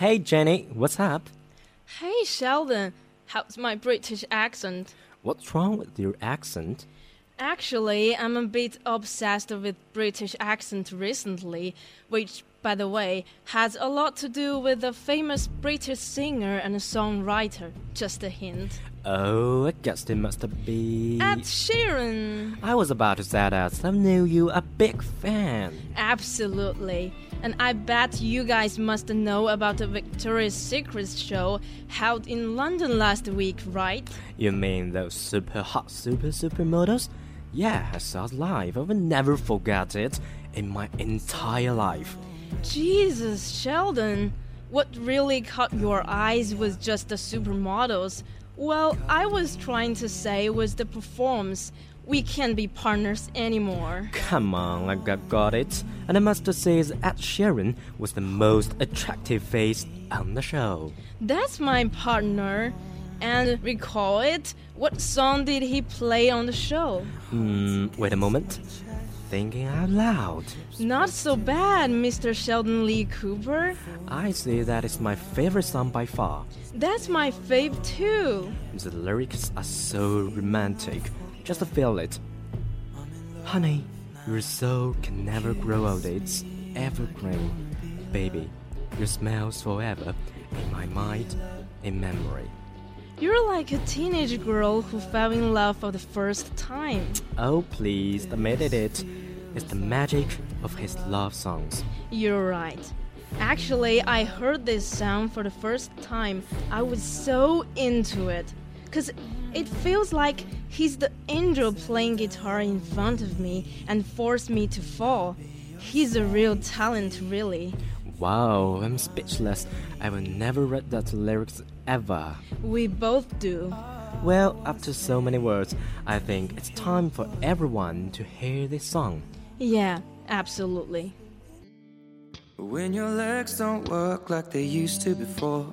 Hey, Jenny, what's up? Hey, Sheldon. How's my British accent? What's wrong with your accent? Actually, I'm a bit obsessed with British accent recently, which, by the way, has a lot to do with a famous British singer and songwriter. Just a hint. Oh, I guess it must be. Ed Sheeran. I was about to say that I knew you a big fan. Absolutely. And I bet you guys must know about the Victoria's Secret show held in London last week, right? You mean those super hot super supermodels? Yeah, I saw it live. I will never forget it in my entire life. Jesus, Sheldon. What really caught your eyes was just the supermodels. Well, I was trying to say was the performance. We can't be partners anymore. Come on, I got, got it. And I must say, Ed Sheeran was the most attractive face on the show. That's my partner. And recall it? What song did he play on the show? Hmm, wait a moment. Thinking out loud. Not so bad, Mr. Sheldon Lee Cooper. I say that is my favorite song by far. That's my fave too. The lyrics are so romantic. Just feel it. Honey, your soul can never grow old. It's evergreen. Baby, your smells forever in my mind, in memory. You're like a teenage girl who fell in love for the first time. Oh, please, admitted it. It's the magic of his love songs. You're right. Actually, I heard this song for the first time. I was so into it. Because it feels like he's the angel playing guitar in front of me and forced me to fall. He's a real talent, really. Wow, I'm speechless. I will never read that lyrics ever. We both do. Well, after so many words, I think it's time for everyone to hear this song. Yeah, absolutely. When your legs don't work like they used to before.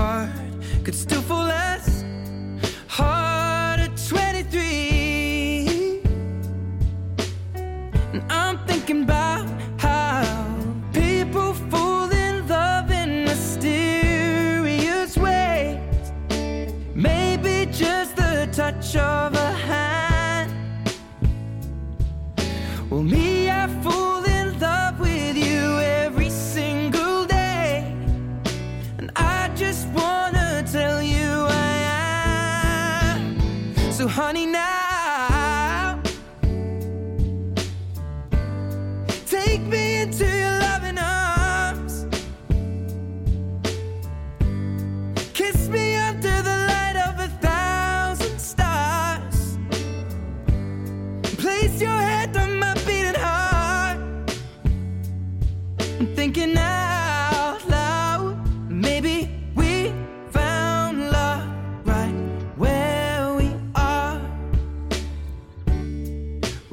heart could still fall as hard at 23. And I'm thinking about how people fall in love in mysterious ways. Maybe just the touch of a hand.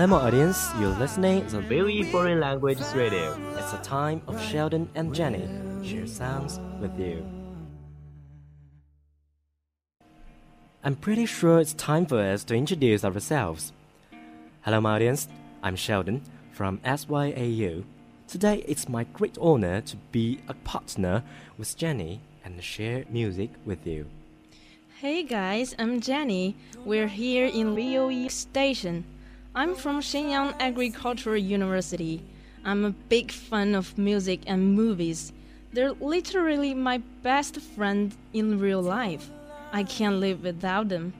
Hello, audience. You're listening to Billy Foreign Languages Radio. It's a time of Sheldon and Jenny share sounds with you. I'm pretty sure it's time for us to introduce ourselves. Hello, my audience. I'm Sheldon from SYAU. Today, it's my great honor to be a partner with Jenny and share music with you. Hey guys, I'm Jenny. We're here in VOE Station. I'm from Shenyang Agricultural University. I'm a big fan of music and movies. They're literally my best friend in real life. I can't live without them.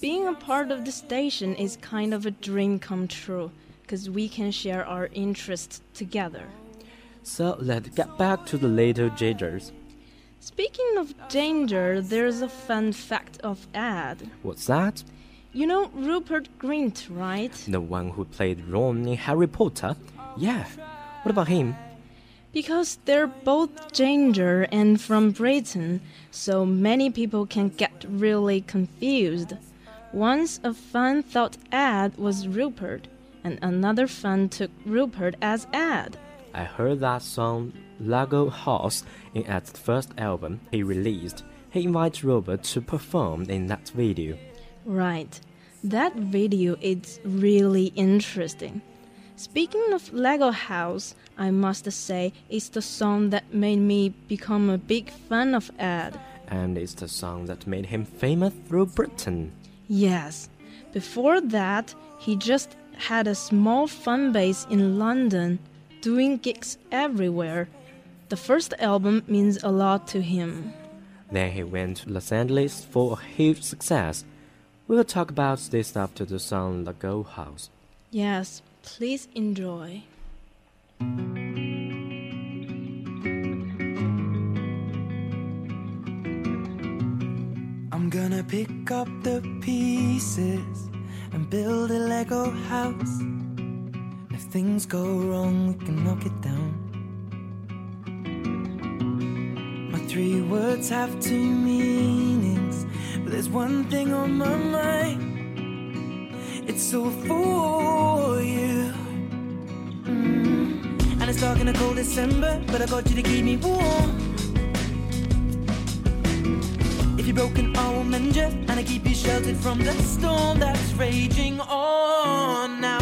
Being a part of the station is kind of a dream come true because we can share our interests together. So let's get back to the little gingers. Speaking of danger, there's a fun fact of Ed. What's that? You know Rupert Grint, right? The one who played Ron in Harry Potter? Yeah. What about him? Because they're both ginger and from Britain, so many people can get really confused. Once a fan thought Ed was Rupert, and another fan took Rupert as Ed. I heard that song Lego House in Ed's first album he released. He invited Rupert to perform in that video. Right. That video is really interesting. Speaking of Lego House, I must say it's the song that made me become a big fan of Ed. And it's the song that made him famous through Britain. Yes. Before that, he just had a small fan base in London, doing gigs everywhere. The first album means a lot to him. Then he went to Los Angeles for a huge success. We'll talk about this after the song Lego House. Yes, please enjoy. I'm gonna pick up the pieces and build a Lego house. If things go wrong, we can knock it down. My three words have two meanings, but there's one thing on my mind. It's all for you. Mm. And it's dark in a cold December, but I got you to keep me warm. If you're broken, I will mend you, and I keep you sheltered from the storm that's raging on. Now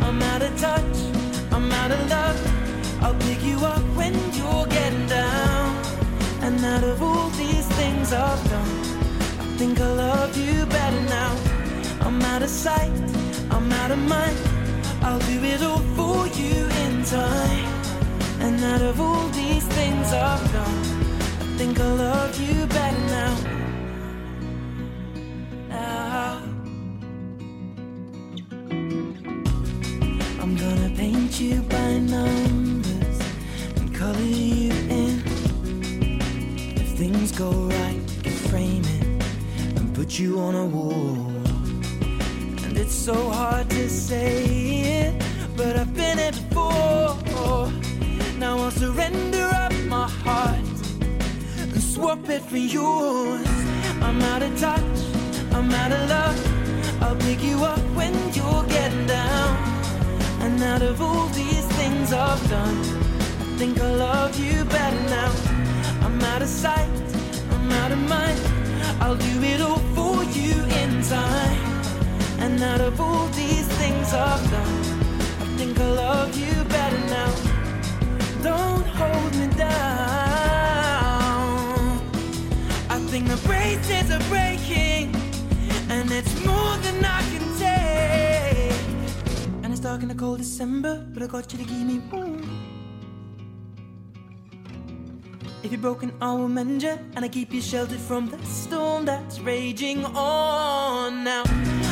I'm out of touch, I'm out of love. I'll pick you up when you're getting down. And out of all these things I've done, of sight, I'm out of mind. I'll do it all for you in time. And out of all these things I've done, I think I love you better now. Now. I'm gonna paint you by numbers and color you in. If things go right, we can frame it and put you on a wall. It's so hard to say it, but I've been it before. Now I'll surrender up my heart and swap it for yours. I'm out of touch, I'm out of love. I'll pick you up when you're getting down. And out of all these things I've done, I think I love you better now. I'm out of sight, I'm out of mind. I'll do it all for you in time. And out of all these things I've done, I think I love you better now. Don't hold me down. I think the braces are breaking, and it's more than I can take. And it's dark in the cold December, but I got you to keep me warm. If you're broken, I will mend you, and I keep you sheltered from the storm that's raging on. Now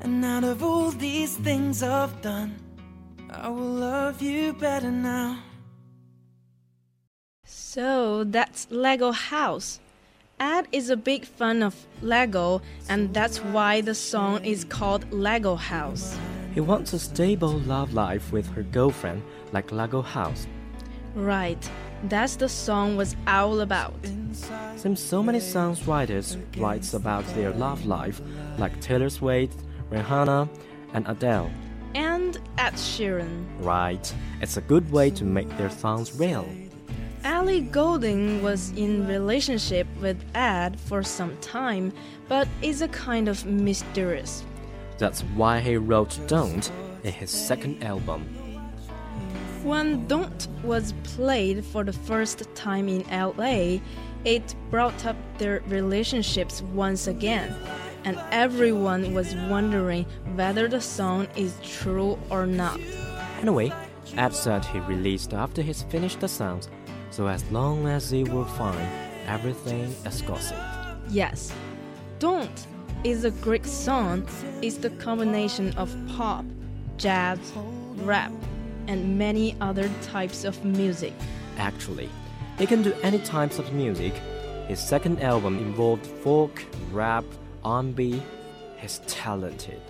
And out of all these things I've done, I will love you better now. So that's Lego House. Ed is a big fan of Lego, and that's why the song is called Lego House. He wants a stable love life with her girlfriend, like Lego House. Right, that's the song was all about. Seems so many songwriters writes about their love life, like Taylor Swift, Rihanna, and Adele. And Ed Sheeran. Right, it's a good way to make their songs real. Ellie Goulding was in relationship with Ed for some time, but is a kind of mysterious. That's why he wrote Don't in his second album. When Don't was played for the first time in LA, it brought up their relationships once again, and everyone was wondering whether the song is true or not. Anyway, Ed said he released after he's finished the songs, so as long as they were fine, everything is gossip. Yes, Don't is a Greek song. It's the combination of pop, jazz, rap, and many other types of music. Actually, he can do any types of music. His second album involved folk, rap, R&B. Talented.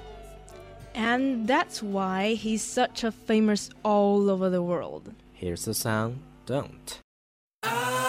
And that's why he's such a famous all over the world. Here's the song Don't. I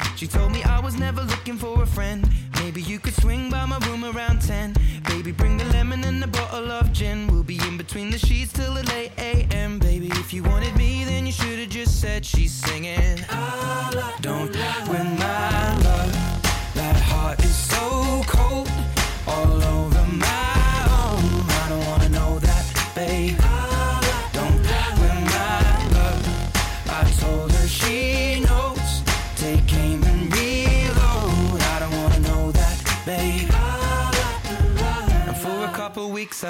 She told me I was never looking for a friend. Maybe you could swing by my room around 10. Baby, bring the lemon and a bottle of gin. We'll be in between the sheets till the late AM. Baby, if you wanted me, then you should have just said she's singing. Don't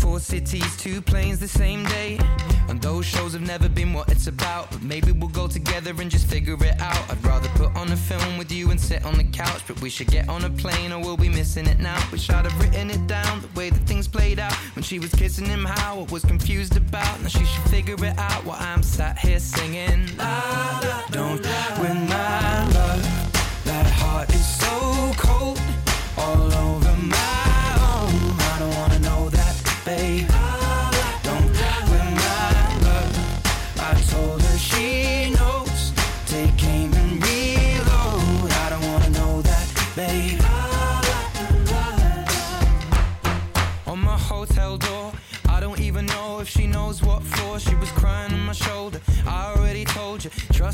Four cities, two planes the same day. And those shows have never been what it's about. But maybe we'll go together and just figure it out. I'd rather put on a film with you and sit on the couch. But we should get on a plane or we'll be missing it now. Wish I'd have written it down the way that things played out. When she was kissing him, how I was confused about. Now she should figure it out while I'm sat here singing. La, la, don't win my love. That heart is so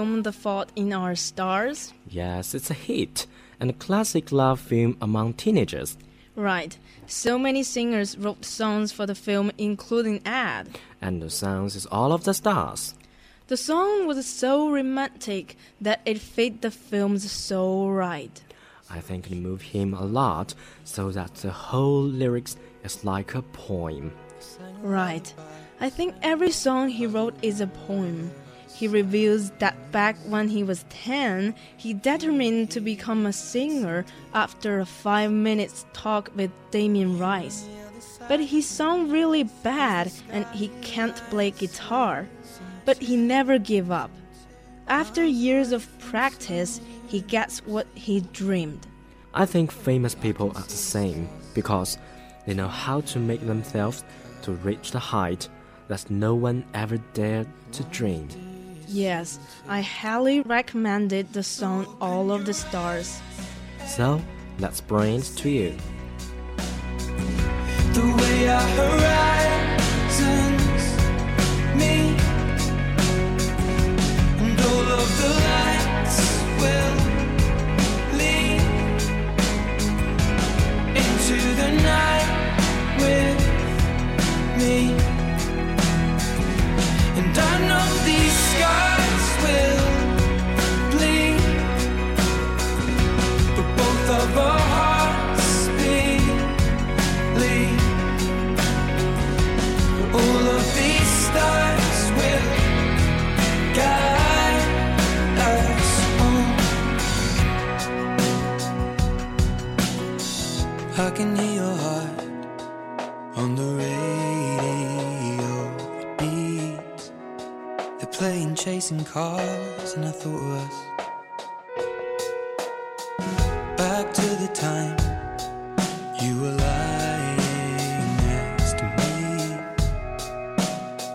Film The Fault in Our Stars? Yes, it's a hit and a classic love film among teenagers. Right. So many singers wrote songs for the film, including Ed. And the songs is All of the Stars. The song was so romantic that it fit the film so right. I think it moved him a lot so that the whole lyrics is like a poem. Right. I think every song he wrote is a poem. He reveals that back when he was 10, he determined to become a singer after a 5 minutes talk with Damien Rice. But he sung really bad and he can't play guitar. But he never gave up. After years of practice, he gets what he dreamed. I think famous people are the same because they know how to make themselves to reach the height that no one ever dared to dream. Yes, I highly recommended the song All of the Stars. So, let's bring it to you. And I thought of us. Back to the time you were lying next to me.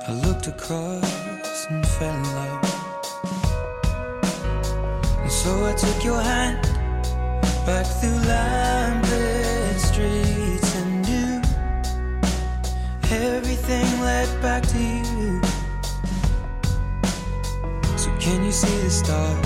I looked across and fell in love. And so I took your hand stars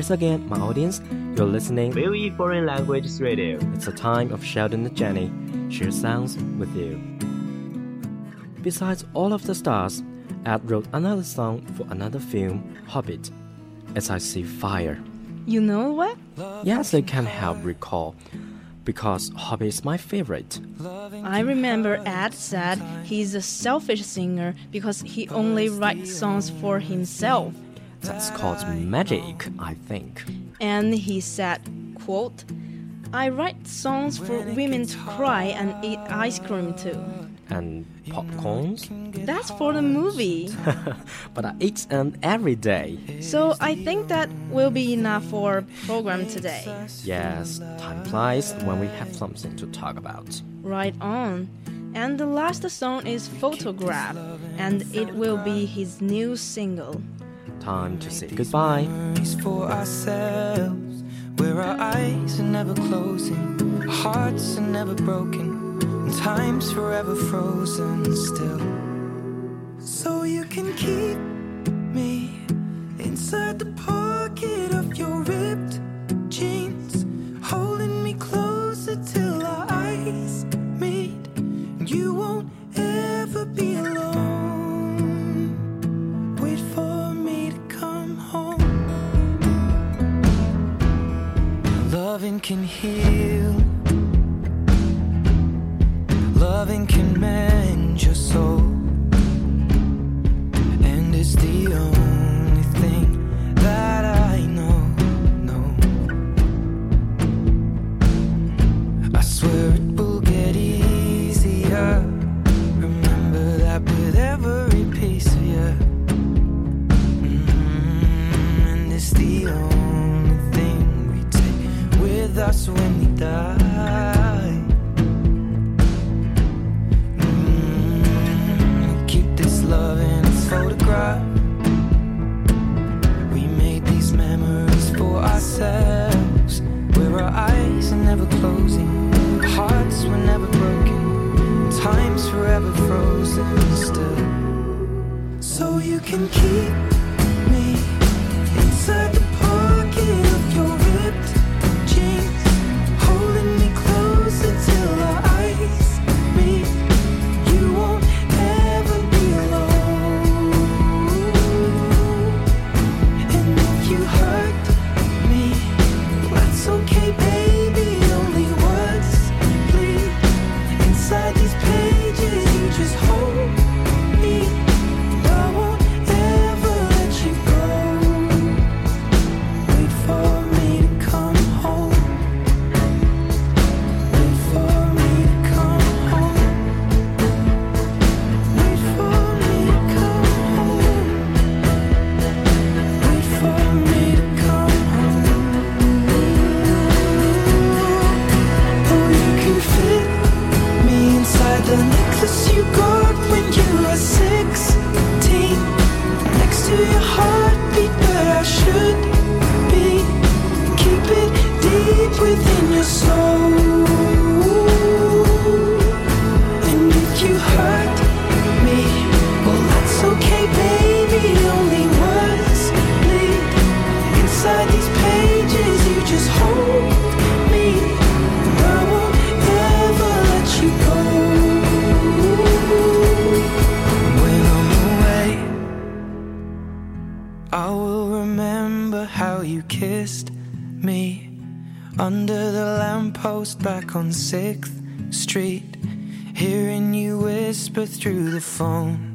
Here's again, my audience. You're listening. VOE Foreign Language Radio. It's a time of Sheldon and Jenny. Share sounds with you. Besides all of the stars, Ed wrote another song for another film, Hobbit. As I see fire. You know what? Yes, I can't help recall, because Hobbit is my favorite. I remember Ed said he's a selfish singer because he only writes songs for himself. That's called magic, I think. And he said, quote, I write songs for women to cry and eat ice cream too. And popcorns? That's for the movie. but I eat them every day. So I think that will be enough for program today. Yes, time flies when we have something to talk about. Right on. And the last song is Photograph, and it will be his new single. Time to say goodbye. For ourselves, where our eyes are never closing, hearts are never broken, and time's forever frozen still. So you can keep me inside the pocket of your. su entidad. 6th Street, hearing you whisper through the phone.